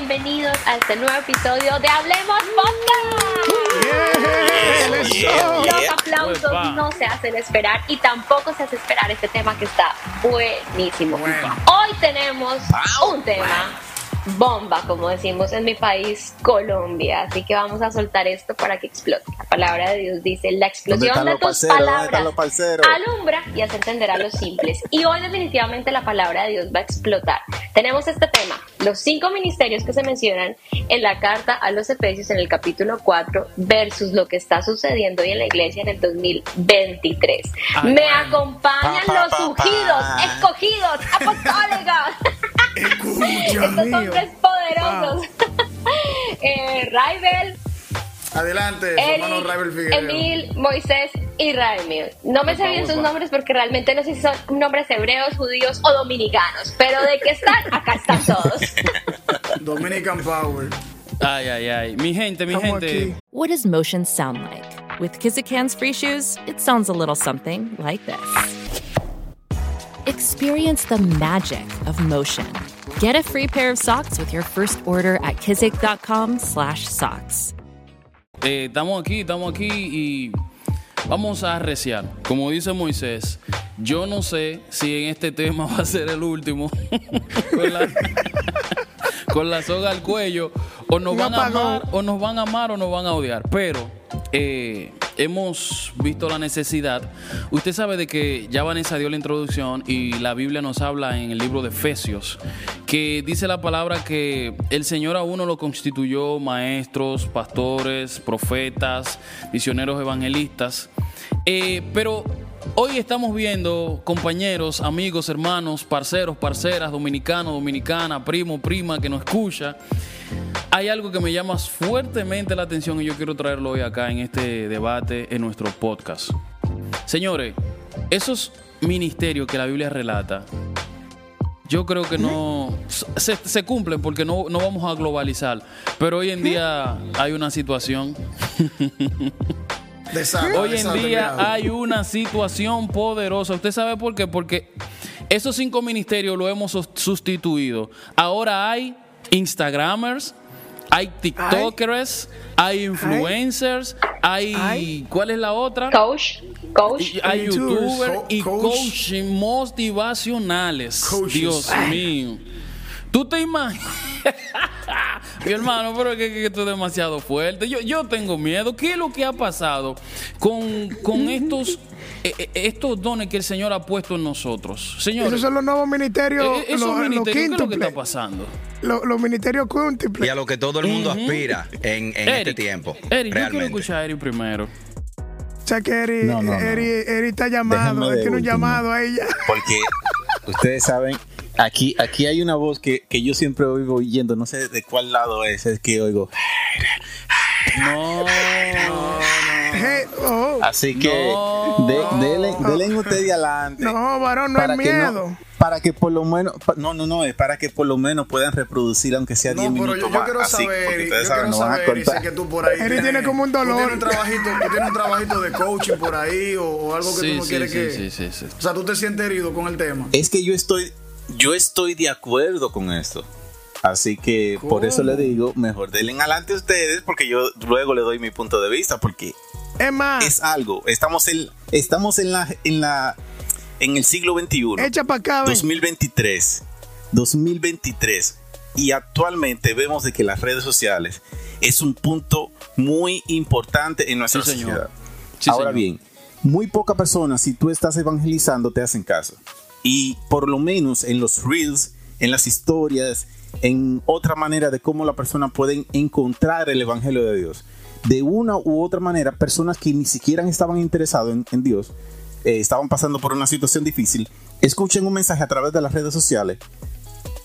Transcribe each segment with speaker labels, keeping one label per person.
Speaker 1: bienvenidos a este nuevo episodio de Hablemos Podcast. Los aplausos no se hacen esperar y tampoco se hace esperar este tema que está buenísimo. Hoy tenemos un tema bomba, como decimos en mi país, Colombia. Así que vamos a soltar esto para que explote. La palabra de Dios dice, la explosión de tus palabras alumbra y hace entender a los simples. Y hoy definitivamente la palabra de Dios va a explotar. Tenemos este tema, los cinco ministerios que se mencionan en la carta a los Efesios en el capítulo 4 versus lo que está sucediendo hoy en la iglesia en el 2023. Me acompañan los ungidos, escogidos, apostólicos. Estos hombres poderosos. eh, Raibel.
Speaker 2: Adelante, hermano Raibel Figueroa.
Speaker 1: Emil, Moisés y Raimel. No me sé bien sus nombres porque realmente no sé si son nombres hebreos, judíos o dominicanos. Pero de qué están, acá están todos.
Speaker 2: Dominican Power.
Speaker 3: Ay, ay, ay. Mi gente, mi gente.
Speaker 4: What does motion sound like? With Kizikans free shoes, it sounds a little something like this. Experience the magic of motion. Get a free pair of socks with your first order at kizik.com/socks.
Speaker 3: Eh, estamos aquí, estamos aquí y vamos a arreciar. Como dice Moisés, yo no sé si en este tema va a ser el último con, la, con la soga al cuello o nos van a amar o nos van a amar o nos van a odiar, pero eh, hemos visto la necesidad. Usted sabe de que ya Vanessa dio la introducción y la Biblia nos habla en el libro de Efesios, que dice la palabra que el Señor a uno lo constituyó maestros, pastores, profetas, misioneros evangelistas. Eh, pero Hoy estamos viendo compañeros, amigos, hermanos, parceros, parceras, dominicanos, dominicana, primo, prima que nos escucha. Hay algo que me llama fuertemente la atención y yo quiero traerlo hoy acá en este debate en nuestro podcast. Señores, esos ministerios que la Biblia relata, yo creo que no se, cumplen porque no, no, vamos a globalizar. Pero hoy en día hay una situación. hoy en día hay una situación poderosa. ¿Usted sabe por qué? Porque esos cinco ministerios lo hemos sustituido. Ahora hay Instagramers, hay TikTokers, hay influencers, hay, ¿cuál es la otra?
Speaker 1: Coach, coach,
Speaker 3: hay YouTubers y coach motivacionales. Dios mío. ¿Tú te imaginas? Mi hermano, pero es que, esto es demasiado fuerte. Yo, yo tengo miedo. ¿Qué es lo que ha pasado con, con estos eh, eh, estos dones que el Señor ha puesto en nosotros. Señor,
Speaker 5: esos son los nuevos ministerios.
Speaker 3: Eh, esos ministerios, ¿qué es lo que está pasando?
Speaker 5: Los, ministerios quíntuples.
Speaker 6: Y a lo que todo el mundo aspira en, en este tiempo.
Speaker 3: Eric, yo quiero escuchar a Eric primero.
Speaker 5: O sea que Eric, Eric, está llamado, tiene un llamado a ella.
Speaker 7: Porque ustedes saben, aquí, aquí hay una voz que, que yo siempre oigo oyendo, no sé de cuál lado es, es que oigo.
Speaker 3: No, no,
Speaker 7: oh. Así que de, denle, usted de adelante.
Speaker 5: No, varón, no es miedo.
Speaker 7: para que por lo menos, no, no, no, es para que por lo menos puedan reproducir aunque sea 10 minutos yo,
Speaker 2: yo quiero saber, yo quiero saber, dice que tú por ahí
Speaker 5: tienes, tiene como un dolor. Tú
Speaker 2: tienes un trabajito, tú tienes un trabajito de coaching por ahí o, algo que tú no quieres que... Sí, sí, sí. O sea, tú te sientes herido con el tema.
Speaker 7: Es que yo estoy, yo estoy de acuerdo con esto. Así que por eso le digo, mejor denle adelante ustedes porque yo luego le doy mi punto de vista porque
Speaker 5: es más,
Speaker 7: es algo. Estamos en, estamos en la, en la, en el siglo XXI.
Speaker 5: Echa para acá.
Speaker 7: 2023. 2023. Y actualmente vemos de que las redes sociales es un punto muy importante en nuestra sociedad. Ahora bien, muy pocas personas, si tú estás evangelizando, te hacen caso. Y por lo menos en los reels, en las historias, en otra manera de cómo la persona puede encontrar el Evangelio de Dios. De una u otra manera, personas que ni siquiera estaban interesados en, Dios, eh, estaban pasando por una situación difícil, escuchen un mensaje a través de las redes sociales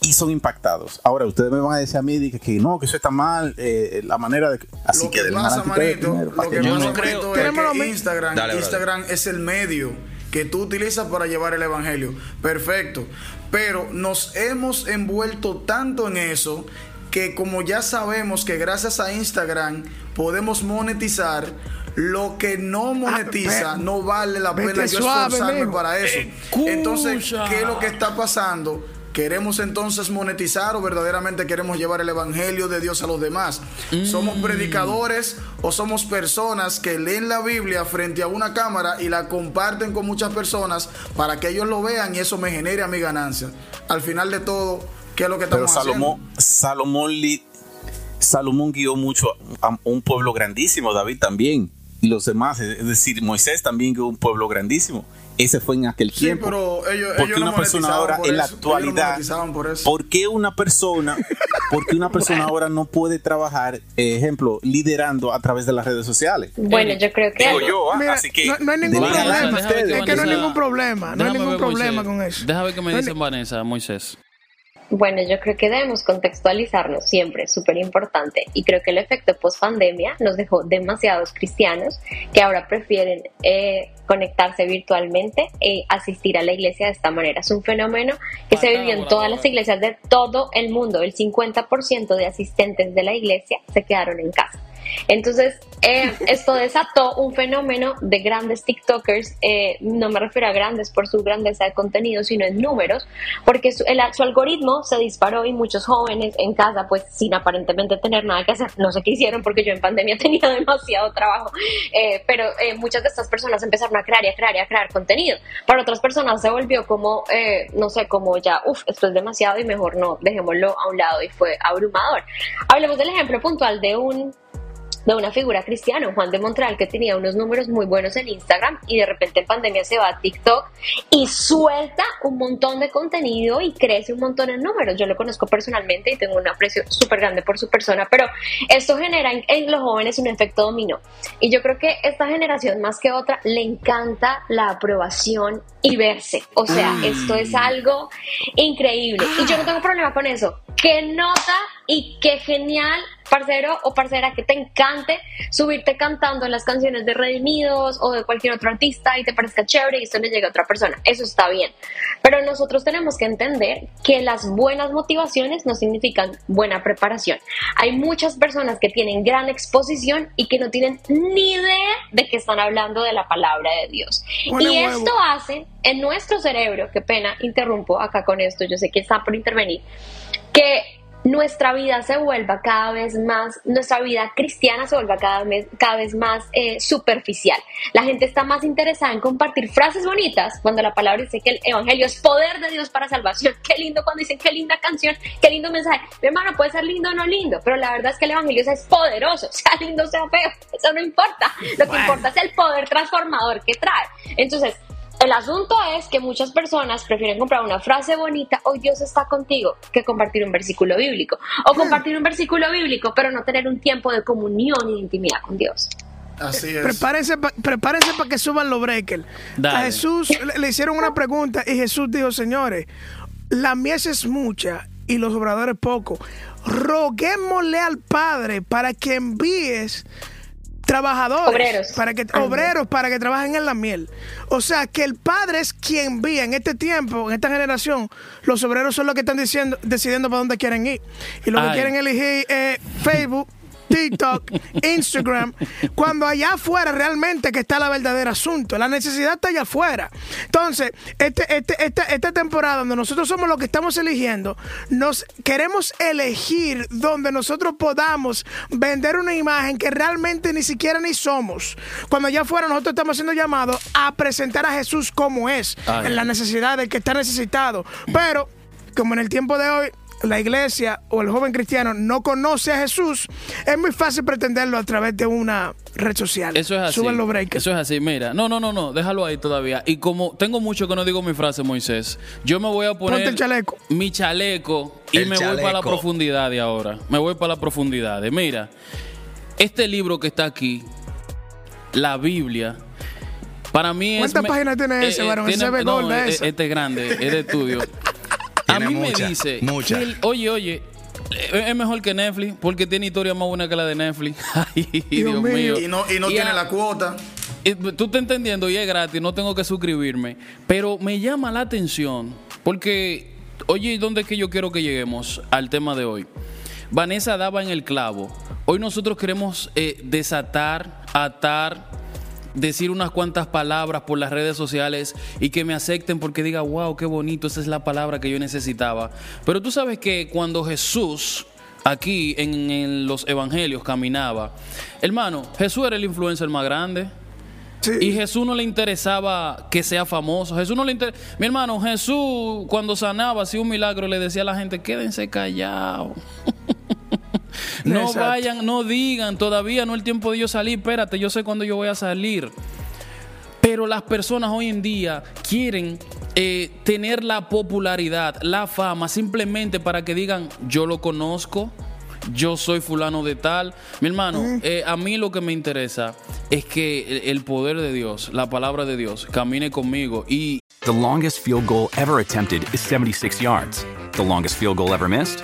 Speaker 7: y son impactados. Ahora, ustedes me van a decir a mí que, que no, que eso está mal, eh, la manera de...
Speaker 2: Así lo que, pasa, Manito, lo que pasa, Manito, es que Instagram, Instagram es el medio que tú utilizas para llevar el evangelio. Perfecto. Pero nos hemos envuelto tanto en eso que como ya sabemos que gracias a Instagram podemos monetizar, lo que no ah, monetiza no vale la pena yo esforzarme para eso. Entonces, ¿qué es lo que está pasando? ¿Queremos entonces monetizar o verdaderamente queremos llevar el Evangelio de Dios a los demás? ¿Somos mm. predicadores o somos personas que leen la Biblia frente a una cámara y la comparten con muchas personas para que ellos lo vean y eso me genere a mi ganancia? Al final de todo, ¿qué es lo que estamos
Speaker 7: Pero Salomón, Salomón, Salomón guió mucho a un pueblo grandísimo, David también, los demás, es decir, Moisés también guió un pueblo grandísimo. Ese fue en aquel
Speaker 2: sí,
Speaker 7: tiempo.
Speaker 2: Pero ellos,
Speaker 7: porque
Speaker 2: ellos
Speaker 7: una persona ahora en la actualidad,
Speaker 2: por, eso.
Speaker 7: ¿por qué una persona, porque una persona ahora no puede trabajar, ejemplo, liderando a través de las redes sociales?
Speaker 1: Bueno, yo creo que
Speaker 7: digo yo, ah, así que
Speaker 5: no, hay ningún problema, es que no hay ningún problema, no hay ningún problema con eso.
Speaker 3: Déjame ver qué me dicen Vanessa, Moisés.
Speaker 1: Bueno, yo creo que debemos contextualizarnos siempre, súper importante. Y creo que el efecto post pandemia nos dejó demasiados cristianos que ahora prefieren eh, conectarse virtualmente e asistir a la iglesia de esta manera. Es un fenómeno que se vivió en todas las iglesias de todo el mundo. El 50% de asistentes de la iglesia se quedaron en casa. Entonces, eh, esto desató un fenómeno de grandes TikTokers, eh, no me refiero a grandes por su grandeza de contenido, sino en números, porque su, algoritmo se disparó y muchos jóvenes en casa, pues sin aparentemente tener nada que hacer, no sé qué hicieron porque yo en pandemia tenía demasiado trabajo, eh, pero muchas de estas personas empezaron a crear y a crear y a crear contenido. Para otras personas se volvió como, no sé, como ya, uff, esto es demasiado y mejor no, dejémoslo a un lado y fue abrumador. Hablemos del ejemplo puntual de un de una figura cristiana, Juan de Montreal, que tenía unos números muy buenos en Instagram y de repente en pandemia se va a TikTok y suelta un montón de contenido y crece un montón en números. Yo lo conozco personalmente y tengo un aprecio súper grande por su persona, pero esto genera en, los jóvenes un efecto dominó. Y yo creo que esta generación más que otra le encanta la aprobación y verse. O sea, esto es algo increíble. Y yo no tengo problema con eso. Qué nota y qué genial parcero o parcera que te encante subirte cantando las canciones de Redimidos o de cualquier otro artista y te parezca chévere y esto le llega a otra persona. Eso está bien. Pero nosotros tenemos que entender que las buenas motivaciones no significan buena preparación. Hay muchas personas que tienen gran exposición y que no tienen ni idea de que están hablando de la palabra de Dios. y esto hace en nuestro cerebro, qué pena, interrumpo acá con esto, yo sé que está por intervenir, que nuestra vida se vuelva cada vez más, nuestra vida cristiana se vuelva cada vez, cada vez más eh, superficial. La gente está más interesada en compartir frases bonitas cuando la palabra dice que el Evangelio es poder de Dios para salvación. Qué lindo cuando dicen qué linda canción, qué lindo mensaje. Mi hermano puede ser lindo o no lindo, pero la verdad es que el Evangelio es poderoso, sea lindo o sea feo, eso no importa. Lo que importa es el poder transformador que trae. Entonces, el asunto es que muchas personas prefieren comprar una frase bonita, hoy Dios está contigo, que compartir un versículo bíblico. O compartir un versículo bíblico, pero no tener un tiempo de comunión y de intimidad con Dios.
Speaker 2: Así es.
Speaker 5: Prepárense para que suban los breakers. A Jesús le, hicieron una pregunta y Jesús dijo, señores, la mies es mucha y los obradores poco. Roguémosle al Padre para que envíes trabajadores
Speaker 1: obreros.
Speaker 5: para que obreros para que trabajen en la miel. O sea, que el padre es quien envía en este tiempo, en esta generación, los obreros son los que están diciendo decidiendo para dónde quieren ir. Y lo que quieren elegir es Facebook TikTok, Instagram, cuando allá afuera realmente que está la verdadera asunto. La necesidad está allá afuera. Entonces, este, este, esta, temporada donde nosotros somos los que estamos eligiendo, nos queremos elegir donde nosotros podamos vender una imagen que realmente ni siquiera ni somos. Cuando allá afuera nosotros estamos siendo llamados a presentar a Jesús como es, en la necesidad del que está necesitado. Pero, como en el tiempo de hoy, la iglesia o el joven cristiano no conoce a Jesús, es muy fácil pretenderlo a través de una red social.
Speaker 3: Eso es así. Eso es así. Mira, no, no, no, no, déjalo ahí todavía. Y como tengo mucho que no digo mi frase, Moisés, yo me voy a poner
Speaker 5: el chaleco.
Speaker 3: mi chaleco y me voy para la profundidad de ahora. Me voy para la profundidad. De, mira, este libro que está aquí, la Biblia, para mí
Speaker 5: es. ¿Cuántas páginas tiene ese, eh, varón?
Speaker 3: no, Este es grande, es de estudio. a mí me dice, oye, oye, es mejor que Netflix porque tiene historia más buena que la de Netflix. Ay, Dios, mío.
Speaker 2: Y no, y no tiene la cuota.
Speaker 3: Tú estás entendiendo y es gratis, no tengo que suscribirme. Pero me llama la atención porque, oye, ¿dónde es que yo quiero que lleguemos al tema de hoy? Vanessa daba en el clavo. Hoy nosotros queremos eh, desatar, atar decir unas cuantas palabras por las redes sociales y que me acepten porque diga, wow, qué bonito, esa es la palabra que yo necesitaba. Pero tú sabes que cuando Jesús aquí en, los evangelios caminaba, hermano, Jesús era el influencer más grande. Y Jesús no le interesaba que sea famoso. Jesús no le Mi hermano, Jesús cuando sanaba, hacía un milagro, le decía a la gente, quédense callados. No vayan, no digan, todavía no es el tiempo de yo salir, espérate, yo sé cuándo yo voy a salir. Pero las personas hoy en día quieren eh, tener la popularidad, la fama, simplemente para que digan, yo lo conozco, yo soy fulano de tal. Mi hermano, eh, a mí lo que me interesa es que el poder de Dios, la palabra de Dios, camine conmigo y...
Speaker 8: The longest field goal ever attempted is 76 yards. The longest field goal ever missed?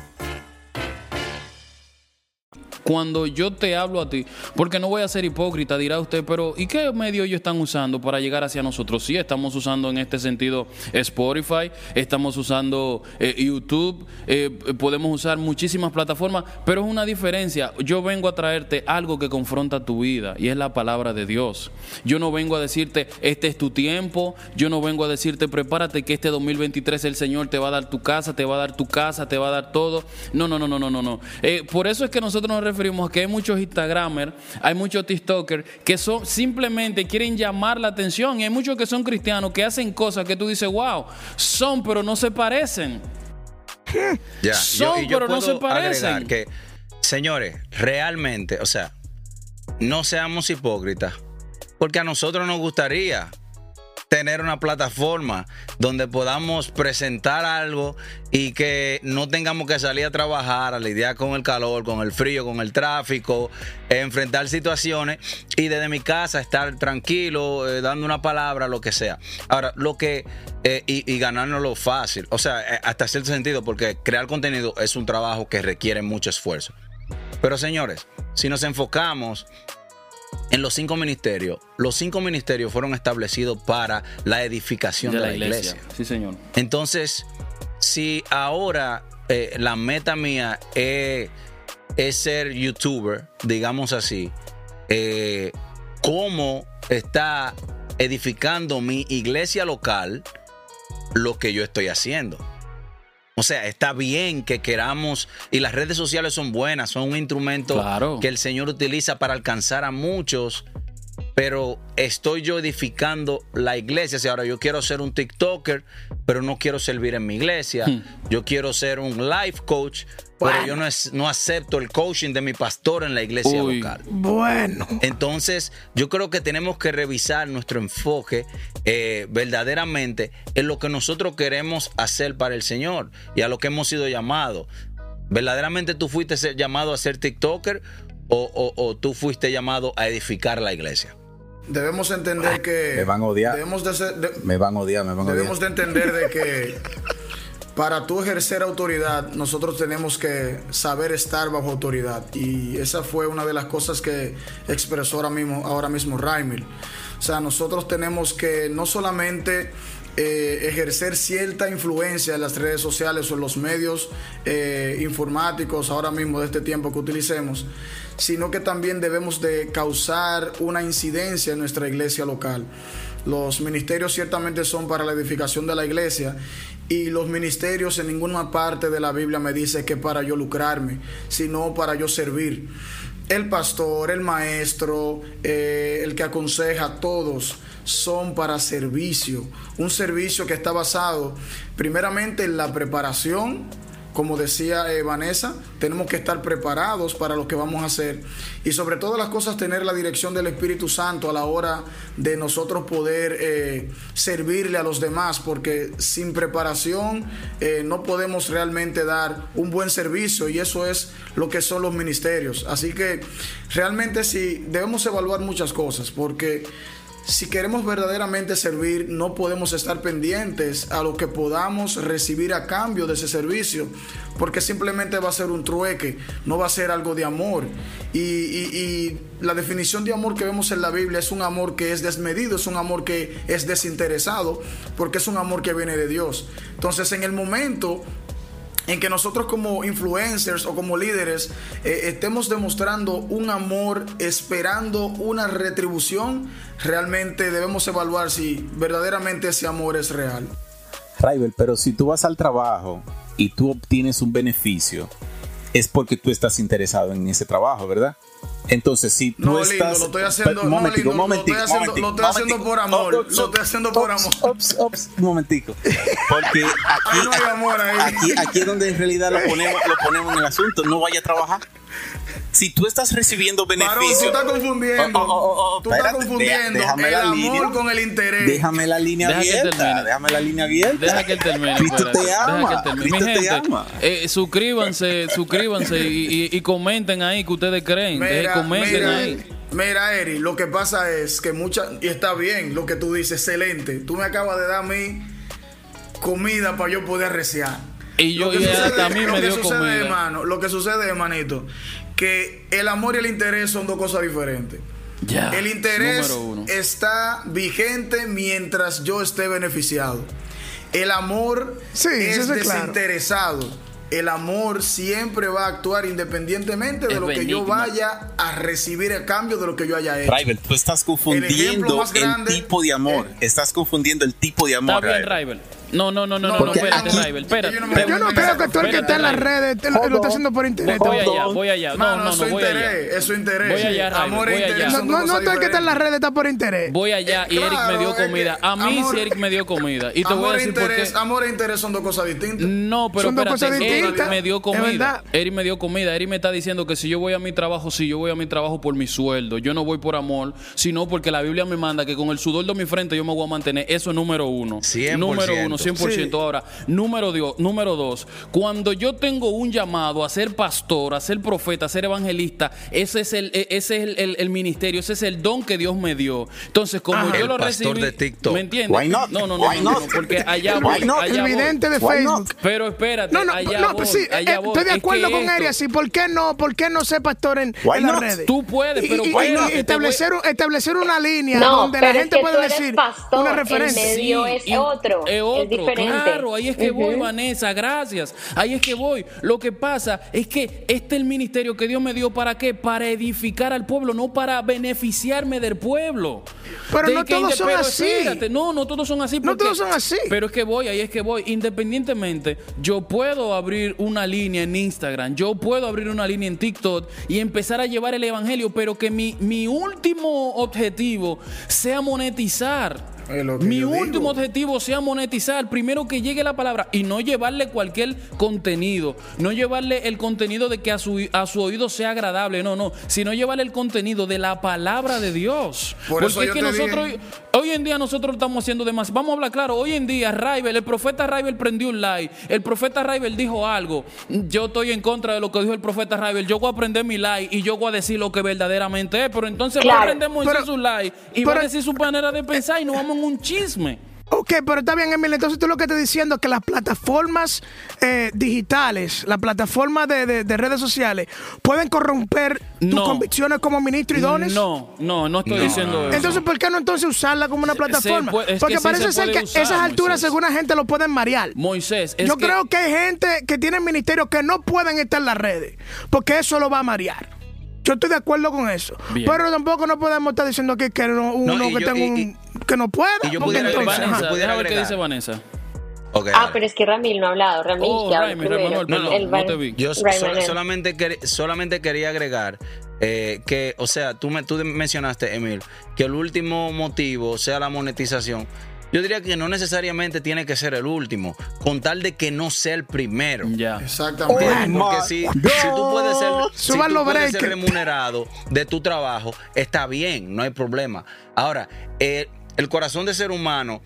Speaker 3: Cuando yo te hablo a ti, porque no voy a ser hipócrita, dirá usted, pero ¿y qué medio ellos están usando para llegar hacia nosotros? Sí, estamos usando en este sentido Spotify, estamos usando eh, YouTube, eh, podemos usar muchísimas plataformas, pero es una diferencia. Yo vengo a traerte algo que confronta tu vida y es la palabra de Dios. Yo no vengo a decirte, este es tu tiempo, yo no vengo a decirte, prepárate que este 2023 el Señor te va a dar tu casa, te va a dar tu casa, te va a dar todo. No, no, no, no, no, no. Eh, por eso es que nosotros nos referimos que hay muchos Instagramers, hay muchos TikTokers que son, simplemente quieren llamar la atención y hay muchos que son cristianos que hacen cosas que tú dices, wow, son pero no se parecen.
Speaker 6: Son pero no se parecen. Que, señores, realmente, o sea, no seamos hipócritas, porque a nosotros nos gustaría tener una plataforma donde podamos presentar algo y que no tengamos que salir a trabajar, a lidiar con el calor, con el frío, con el tráfico, enfrentar situaciones y desde mi casa estar tranquilo, eh, dando una palabra, lo que sea. Ahora, lo que... Eh, y, y lo fácil, o sea, eh, hasta cierto sentido, porque crear contenido es un trabajo que requiere mucho esfuerzo. Pero señores, si nos enfocamos en los cinco ministerios, los cinco ministerios fueron establecidos para la edificación de, la, iglesia.
Speaker 3: Sí, señor.
Speaker 6: Entonces, si ahora eh, la meta mía es, ser youtuber, digamos así, eh, ¿cómo está edificando mi iglesia local lo que yo estoy haciendo? O sea, está bien que queramos, y las redes sociales son buenas, son un instrumento que el Señor utiliza para alcanzar a muchos, pero estoy yo edificando la iglesia. Si ahora yo quiero ser un TikToker, pero no quiero servir en mi iglesia, hmm. yo quiero ser un life coach, pero yo no, es, no acepto el coaching de mi pastor en la iglesia local.
Speaker 5: Bueno.
Speaker 6: Entonces, yo creo que tenemos que revisar nuestro enfoque eh, verdaderamente en lo que nosotros queremos hacer para el Señor y a lo que hemos sido llamados. ¿Verdaderamente tú fuiste llamado a ser TikToker o, tú fuiste llamado a edificar la iglesia?
Speaker 2: Debemos entender que.
Speaker 7: Me van a odiar.
Speaker 2: Debemos de,
Speaker 7: me van a odiar, me van a
Speaker 2: Debemos de entender de que para tú ejercer autoridad, nosotros tenemos que saber estar bajo autoridad. Y esa fue una de las cosas que expresó ahora mismo, ahora mismo Raimel. O sea, nosotros tenemos que no solamente eh, ejercer cierta influencia en las redes sociales o en los medios eh, informáticos ahora mismo de este tiempo que utilicemos, sino que también debemos de causar una incidencia en nuestra iglesia local. Los ministerios ciertamente son para la edificación de la iglesia y los ministerios en ninguna parte de la Biblia me dice que para yo lucrarme, sino para yo servir. El pastor, el maestro, eh, el que aconseja, todos son para servicio. Un servicio que está basado primeramente en la preparación como decía eh, Vanessa, tenemos que estar preparados para lo que vamos a hacer y sobre todas las cosas tener la dirección del Espíritu Santo a la hora de nosotros poder eh, servirle a los demás, porque sin preparación eh, no podemos realmente dar un buen servicio y eso es lo que son los ministerios. Así que realmente sí debemos evaluar muchas cosas, porque si queremos verdaderamente servir, no podemos estar pendientes a lo que podamos recibir a cambio de ese servicio, porque simplemente va a ser un trueque, no va a ser algo de amor. Y, la definición de amor que vemos en la Biblia es un amor que es desmedido, es un amor que es desinteresado, porque es un amor que viene de Dios. Entonces, en el momento en que nosotros como influencers o como líderes eh, estemos demostrando un amor esperando una retribución, realmente debemos evaluar si verdaderamente ese amor es real.
Speaker 7: Raibel, pero si tú vas al trabajo y tú obtienes un beneficio, es porque tú estás interesado en ese trabajo, ¿verdad? Entonces, si tú
Speaker 2: no,
Speaker 7: estás.
Speaker 2: lo estoy haciendo, momentico, un momentico, lo estoy haciendo, lo estoy haciendo por amor. lo estoy haciendo por amor.
Speaker 7: Ops, ops, un momentico. Porque aquí,
Speaker 2: no hay amor ahí.
Speaker 7: Aquí, aquí es donde en realidad lo ponemos, lo ponemos en el asunto. No vaya a trabajar si tú estás recibiendo beneficios.
Speaker 2: tú estás confundiendo. Oh, oh, oh, tú estás confundiendo déjame el amor línea, con el interés.
Speaker 7: Déjame la línea Deja abierta. Déjame la línea abierta.
Speaker 3: Deja que él termine.
Speaker 7: Cristo te ama.
Speaker 3: Mi gente, eh, suscríbanse, suscríbanse y, y, comenten ahí que ustedes creen. Mira, comenten
Speaker 2: mira,
Speaker 3: ahí.
Speaker 2: Mira, Eri, lo que pasa es que mucha. Y está bien lo que tú dices, excelente. Tú me acabas de dar a mí comida para yo poder reciar.
Speaker 3: Y yo, y hasta a mí me dio comida.
Speaker 2: Hermano, lo que sucede, hermanito, que el amor y el interés son dos cosas diferentes. el interés está vigente mientras yo esté beneficiado. El amor es desinteresado. El amor siempre va a actuar independientemente de lo que yo vaya a recibir a cambio de lo que yo haya hecho.
Speaker 7: Rival, tú estás confundiendo el, tipo de amor. Eh, estás confundiendo el tipo de amor.
Speaker 3: Está bien, Rival. No, no, no, no, no, espérate, Rival, espérate.
Speaker 5: Yo no, creo que tú el que está en las redes lo está haciendo por interés.
Speaker 3: Voy allá, voy allá. No, no, no,
Speaker 2: voy allá. Es su interés.
Speaker 3: Voy allá, Amor voy allá.
Speaker 5: No, no, tú el que está en las redes está por interés.
Speaker 3: Voy allá y Eric me dio comida. A mí sí Eric me dio comida. Y te voy a decir por qué.
Speaker 2: Amor e interés son dos cosas distintas.
Speaker 3: No, pero espérate, Eric me dio comida. Eric me dio comida. Eric me está diciendo que si yo voy a mi trabajo, si yo voy a mi trabajo por mi sueldo, yo no voy por amor, sino porque la Biblia me manda que con el sudor de mi frente yo me voy a mantener. Eso es número uno. Número uno, 100%. Ahora, número, número dos, cuando yo tengo un llamado a ser pastor, a ser profeta, a ser evangelista, ese es el, e, ese es el, ministerio, ese es el don que Dios me dio. Entonces, como yo lo recibí,
Speaker 6: de TikTok.
Speaker 3: ¿me entiendes? No, no, no, no, porque allá voy, allá
Speaker 5: voy. de Facebook.
Speaker 3: Pero espérate, no, no, allá no,
Speaker 5: voy, sí, allá eh, Estoy de acuerdo con Arias, ¿y por qué no? ¿Por qué no ser pastor en, en las redes?
Speaker 3: Tú puedes, pero y,
Speaker 5: establecer, establecer una línea donde la gente puede decir una referencia.
Speaker 1: El medio es otro, es otro, diferente.
Speaker 3: Claro, ahí es que voy, Vanessa, gracias. Ahí es que voy. Lo que pasa es que este es el ministerio que Dios me dio para qué? Para edificar al pueblo, no para beneficiarme del pueblo.
Speaker 5: Pero no todos son así.
Speaker 3: no, no todos son así.
Speaker 5: no todos son así.
Speaker 3: Pero es que voy, ahí es que voy. Independientemente, yo puedo abrir una línea en Instagram, yo puedo abrir una línea en TikTok y empezar a llevar el evangelio, pero que mi, mi último objetivo sea monetizar. Mi último objetivo sea monetizar, primero que llegue la palabra y no llevarle cualquier contenido, no llevarle el contenido de que a su, a su oído sea agradable, no, no, sino llevarle el contenido de la palabra de Dios. Porque es que nosotros, hoy en día nosotros estamos haciendo demasiado. Vamos a hablar claro, hoy en día Raibel, el profeta Raibel prendió un like, el profeta Raibel dijo algo, yo estoy en contra de lo que dijo el profeta Raibel, yo voy a aprender mi like y yo voy a decir lo que verdaderamente es, pero entonces va a aprender su like y va a decir su manera de pensar y nos vamos un chisme.
Speaker 5: Ok, pero está bien, Emil. Entonces tú lo que estás diciendo es que las plataformas eh, digitales, las plataformas de, redes sociales, pueden corromper tus convicciones como ministro y dones.
Speaker 3: No, no, no estoy diciendo eso.
Speaker 5: Entonces, ¿por qué no entonces usarla como una plataforma? Porque parece ser que esas alturas, según la gente, lo pueden marear.
Speaker 3: Moisés,
Speaker 5: Yo creo que hay gente que tiene ministerios que no pueden estar en las redes, porque eso lo va a marear. Yo estoy de acuerdo con eso. Pero tampoco no podemos estar diciendo que, que uno que tenga un, que no pueda.
Speaker 3: Y yo pudiera, Vanessa, pudiera ver qué dice Vanessa.
Speaker 1: ah, pero es que Ramil no ha hablado. Ramil, oh,
Speaker 3: Raimi, no, no, te vi.
Speaker 6: Yo solamente, solamente quería agregar eh, que, o sea, tú, me, tú mencionaste, Emil, que el último motivo sea la monetización. Yo diría que no necesariamente tiene que ser el último, con tal de que no sea el primero.
Speaker 3: Ya.
Speaker 2: Exactamente.
Speaker 6: Porque si, tú puedes ser, remunerado de tu trabajo, está bien, no hay problema. Ahora, eh, el corazón de ser humano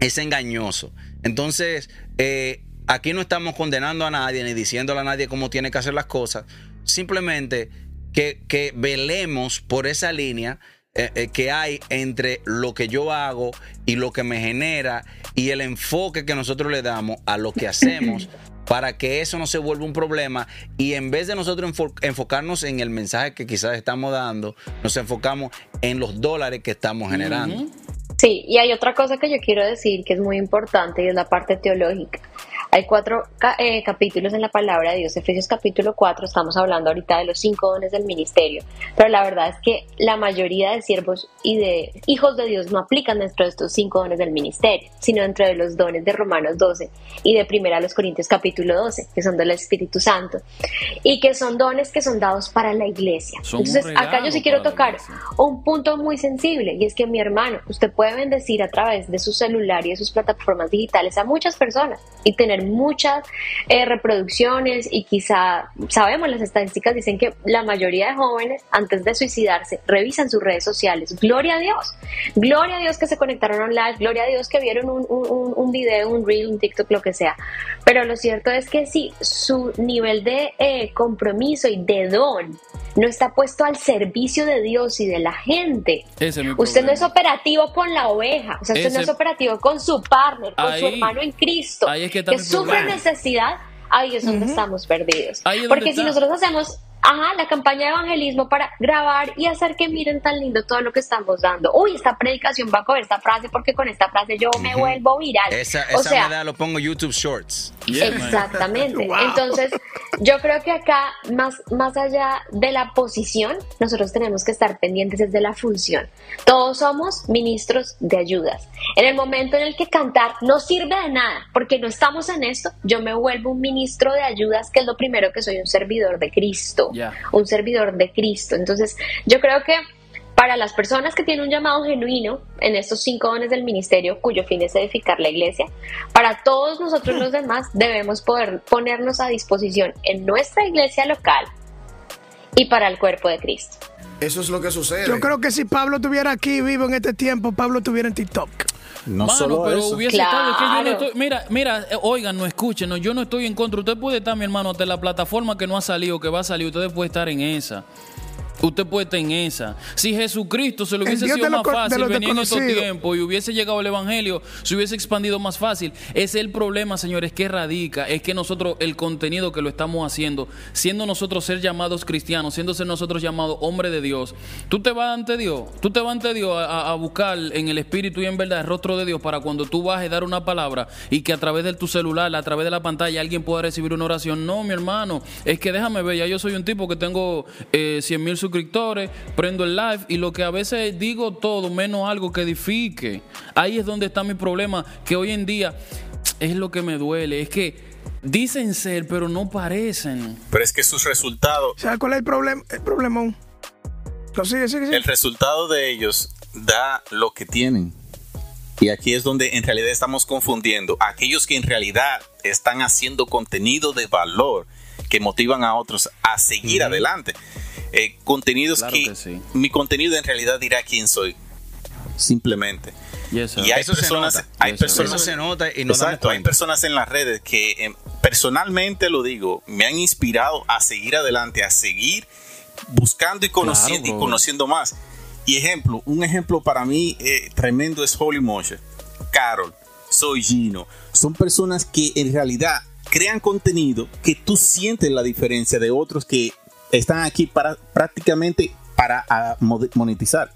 Speaker 6: es engañoso. Entonces, eh, aquí no estamos condenando a nadie ni diciéndole a nadie cómo tiene que hacer las cosas. Simplemente que, que velemos por esa línea eh, eh, que hay entre lo que yo hago y lo que me genera y el enfoque que nosotros le damos a lo que hacemos para que eso no se vuelva un problema y en vez de nosotros enfocarnos en el mensaje que quizás estamos dando, nos enfocamos en los dólares que estamos generando.
Speaker 1: Sí, y hay otra cosa que yo quiero decir que es muy importante y es la parte teológica. Hay cuatro eh, capítulos en la palabra de Dios. Efesios capítulo 4, estamos hablando ahorita de los cinco dones del ministerio. Pero la verdad es que la mayoría de siervos y de hijos de Dios no aplican dentro de estos cinco dones del ministerio, sino dentro de los dones de Romanos 12 y de Primera a los Corintios capítulo 12, que son del Espíritu Santo. Y que son dones que son dados para la iglesia. Entonces, acá yo sí quiero tocar un punto muy sensible y es que mi hermano, usted puede bendecir a través de su celular y de sus plataformas digitales a muchas personas y tener muchas eh, reproducciones y quizá sabemos las estadísticas dicen que la mayoría de jóvenes antes de suicidarse revisan sus redes sociales. Gloria a Dios, gloria a Dios que se conectaron online, gloria a Dios que vieron un, un, un video, un reel, un TikTok, lo que sea. Pero lo cierto es que si su nivel de eh, compromiso y de don no está puesto al servicio de Dios y de la gente. usted no es operativo con la oveja, o sea, usted no es operativo con su partner, con su hermano en Cristo, que, que sufre necesidad, ahí es donde estamos perdidos. Porque si nosotros hacemos ajá, la campaña de evangelismo para grabar y hacer que miren tan lindo todo lo que estamos dando. Uy, esta predicación va a coger esta frase porque con esta frase yo me vuelvo viral.
Speaker 6: Esa, esa o sea, lo pongo YouTube Shorts.
Speaker 1: exactamente. Entonces, yo creo que acá, más, más allá de la posición, nosotros tenemos que estar pendientes desde la función. Todos somos ministros de ayudas. En el momento en el que cantar no sirve de nada, porque no estamos en esto, yo me vuelvo un ministro de ayudas, que es lo primero que soy un servidor de Cristo un servidor de Cristo. Entonces, yo creo que para las personas que tienen un llamado genuino en estos cinco dones del ministerio, cuyo fin es edificar la iglesia, para todos nosotros los demás debemos poder ponernos a disposición en nuestra iglesia local y para el cuerpo de Cristo.
Speaker 2: Eso es lo que sucede.
Speaker 5: Yo creo que si Pablo estuviera aquí vivo en este tiempo, Pablo estuviera en TikTok.
Speaker 3: No solo pero hubiese estado. que yo no estoy, mira, mira, eh, oigan, no escuchen, no, yo no estoy en contra. Usted puede estar, mi hermano, hasta la plataforma que no ha salido, que va a salir, usted puede estar en esa. Usted puede estar en esa. Si Jesucristo se lo hubiese sido más fácil venir en estos tiempos y hubiese llegado el Evangelio, se hubiese expandido más fácil. Ese es el problema, señores, que radica. Es que nosotros, el contenido que lo estamos haciendo, siendo nosotros ser llamados cristianos, siendo ser nosotros llamados hombre de Dios, tú te vas ante Dios, tú te vas ante Dios a, buscar en el Espíritu y en verdad el rostro de Dios para cuando tú vas a dar una palabra y que a través de tu celular, a través de la pantalla, alguien pueda recibir una oración. No, mi hermano, es que déjame ver, ya yo soy un tipo que tengo eh, 100 mil suscriptores, prendo el live y lo que a veces digo todo menos algo que edifique. Ahí es donde está mi problema, que hoy en día es lo que me duele, es que dicen ser, pero no parecen.
Speaker 7: Pero es que sus resultados...
Speaker 5: ¿Sabes cuál es el problema? El problema.
Speaker 7: El resultado de ellos da lo que tienen. Y aquí es donde en realidad estamos confundiendo. Aquellos que en realidad están haciendo contenido de valor que motivan a otros a seguir adelante. Eh, contenidos que, mi contenido en realidad dirá quién soy. Simplemente.
Speaker 6: y hay personas, hay personas, se nota y no
Speaker 7: hay personas en las redes que em, personalmente lo digo, me han inspirado a seguir adelante, a seguir buscando y conociendo y conociendo más. Y ejemplo, un ejemplo para mí eh, tremendo es Holy Moshe, Carol, Soy Gino. Son personas que en realidad crean contenido que tú sientes la diferencia de otros que están aquí para prácticamente para ah, monetizar.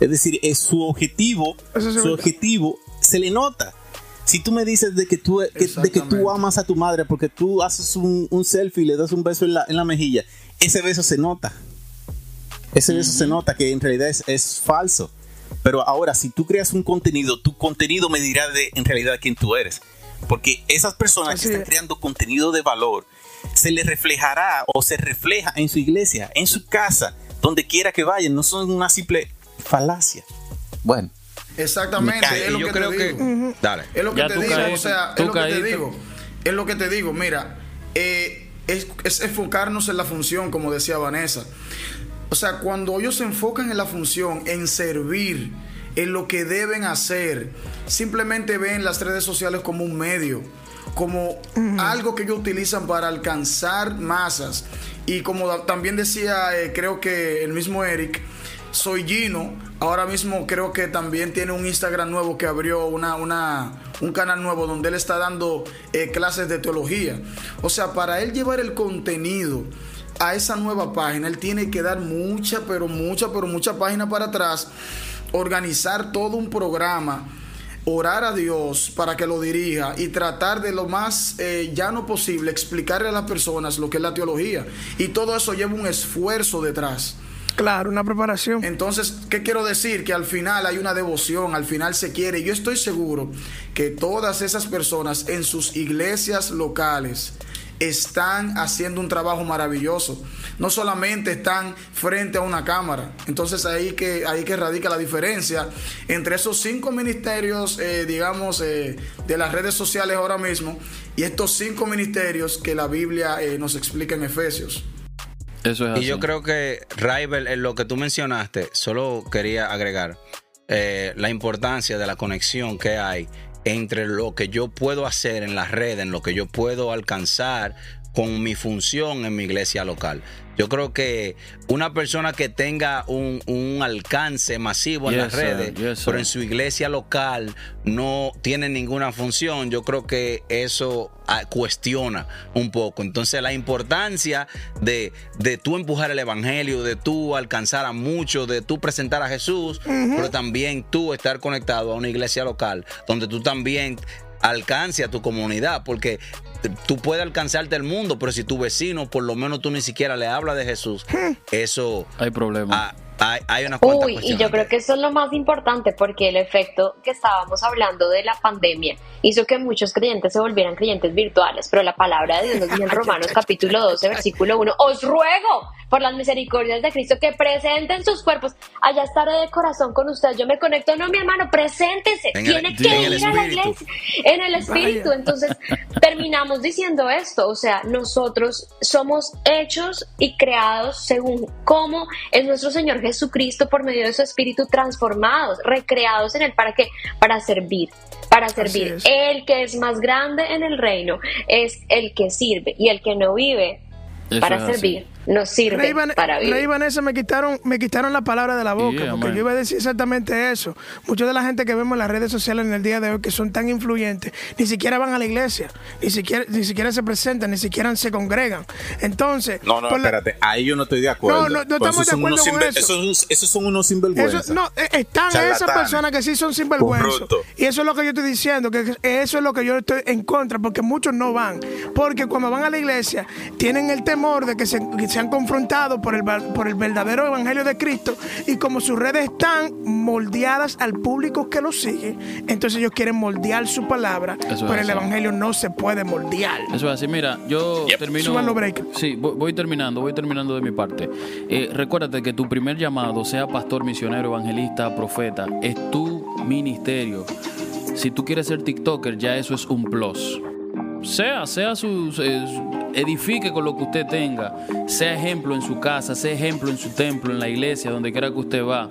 Speaker 7: Es decir, es su objetivo, su objetivo se le nota. Si tú me dices de que tú, de que tú amas a tu madre porque tú haces un, selfie y le das un beso en la, en la, mejilla, ese beso se nota. Ese beso se nota que en realidad es, es, falso. Pero ahora, si tú creas un contenido, tu contenido me dirá de en realidad quién tú eres. Porque esas personas que están creando contenido de valor, se le reflejará o se refleja en su iglesia, en su casa, donde quiera que vayan. No son una simple falacia. Bueno.
Speaker 2: Exactamente, es lo que te digo. Dale. Es lo que te digo, o sea, es lo que te digo. Es lo que te digo, mira, eh, es, es, enfocarnos en la función, como decía Vanessa. O sea, cuando ellos se enfocan en la función, en servir, en lo que deben hacer, simplemente ven las redes sociales como un medio como algo que ellos utilizan para alcanzar masas. Y como también decía, eh, creo que el mismo Eric, soy Gino. Ahora mismo creo que también tiene un Instagram nuevo que abrió una, una, un canal nuevo donde él está dando eh, clases de teología. O sea, para él llevar el contenido a esa nueva página, él tiene que dar mucha, pero mucha, pero mucha página para atrás, organizar todo un programa orar a Dios para que lo dirija y tratar de lo más eh, llano posible explicarle a las personas lo que es la teología. Y todo eso lleva un esfuerzo detrás.
Speaker 5: Claro, una preparación.
Speaker 2: Entonces, ¿qué quiero decir? Que al final hay una devoción, al final se quiere. Yo estoy seguro que todas esas personas en sus iglesias locales, están haciendo un trabajo maravilloso. No solamente están frente a una cámara. Entonces ahí que, ahí que radica la diferencia entre esos cinco ministerios, eh, digamos, eh, de las redes sociales ahora mismo y estos cinco ministerios que la Biblia eh, nos explica en Efesios.
Speaker 6: Eso es y yo creo que, Raibel, en lo que tú mencionaste, solo quería agregar la importancia de la conexión que hay entre lo que yo puedo hacer en las redes, en lo que yo puedo alcanzar con mi función en mi iglesia local. Yo creo que una persona que tenga un, alcance masivo en las redes, pero en su iglesia local no tiene ninguna función, yo creo que eso ah, cuestiona un poco. Entonces la importancia de, de tú empujar el evangelio, de tú alcanzar a muchos, de tú presentar a Jesús, pero también tú estar conectado a una iglesia local, donde tú también alcance a tu comunidad, porque tú puedes alcanzarte el mundo, pero si tu vecino por lo menos tú ni siquiera le hablas de Jesús, hmm. eso...
Speaker 3: Hay problema.
Speaker 6: Hay, hay una
Speaker 1: Uy, y yo creo que eso es lo más importante porque el efecto que estábamos hablando de la pandemia hizo que muchos creyentes se volvieran creyentes virtuales, pero la palabra de Dios nos dice en Romanos capítulo 12, versículo 1, os ruego por las misericordias de Cristo, que presenten sus cuerpos. Allá estaré de corazón con usted. Yo me conecto. No, mi hermano, preséntese. Tiene que ir a la iglesia. En el espíritu. Entonces, terminamos diciendo esto. O sea, nosotros somos hechos y creados según cómo es nuestro Señor Jesucristo por medio de su espíritu transformados, recreados en él. ¿Para qué? Para servir para servir. El que es más grande en el reino es el que sirve y el que no vive para servir nos sirve para vivir. Rey
Speaker 5: Vanessa me quitaron, me quitaron la palabra de la boca, porque yo iba a decir exactamente eso. Mucha de la gente que vemos en las redes sociales en el día de hoy que son tan influyentes, ni siquiera van a la iglesia, ni siquiera, ni siquiera se presentan, ni siquiera se congregan. Entonces,
Speaker 7: no, no, espérate, ahí yo no estoy de acuerdo.
Speaker 5: No, no, no estamos de acuerdo con eso.
Speaker 7: Esos, son unos sinvergüenzas.
Speaker 5: no, eh, están esas personas que sí son sinvergüenzas. Y eso es lo que yo estoy diciendo, que eso es lo que yo estoy en contra, porque muchos no van. Porque cuando van a la iglesia, tienen el temor de que se se han confrontado por el, por el verdadero evangelio de Cristo y como sus redes están moldeadas al público que lo sigue, entonces ellos quieren moldear su palabra, pero el evangelio no se puede moldear.
Speaker 3: Eso es así, mira, yo termino... Sí, voy, terminando, voy terminando de mi parte. Eh, recuérdate que tu primer llamado, sea pastor, misionero, evangelista, profeta, es tu ministerio. Si tú quieres ser TikToker, ya eso es un plus sea, sea su, edifique con lo que usted tenga, sea ejemplo en su casa, sea ejemplo en su templo, en la iglesia, donde quiera que usted va.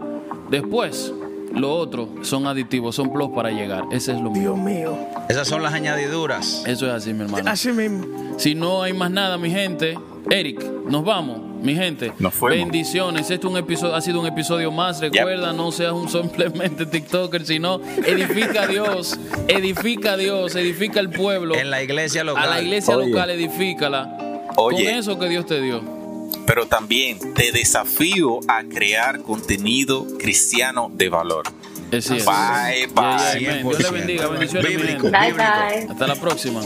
Speaker 3: Después, lo otro son aditivos, son plus para llegar. Ese es lo
Speaker 5: Dios mío.
Speaker 6: Esas son las añadiduras.
Speaker 3: Eso es así, mi hermano.
Speaker 5: Así mismo.
Speaker 3: Si no hay más nada, mi gente, Eric, nos vamos, mi gente.
Speaker 7: Nos
Speaker 3: Bendiciones. Este un episodio, ha sido un episodio más. Recuerda, no seas un simplemente TikToker, sino edifica a Dios, edifica a Dios, edifica al pueblo.
Speaker 6: En la iglesia local.
Speaker 3: A la iglesia local, edifícala. Con eso que Dios te dio.
Speaker 7: Pero también te desafío a crear contenido cristiano de valor.
Speaker 3: Bye,
Speaker 7: bye.
Speaker 3: Dios le bendiga. Bendiciones, gente.
Speaker 1: Bye, bye.
Speaker 3: Hasta la próxima.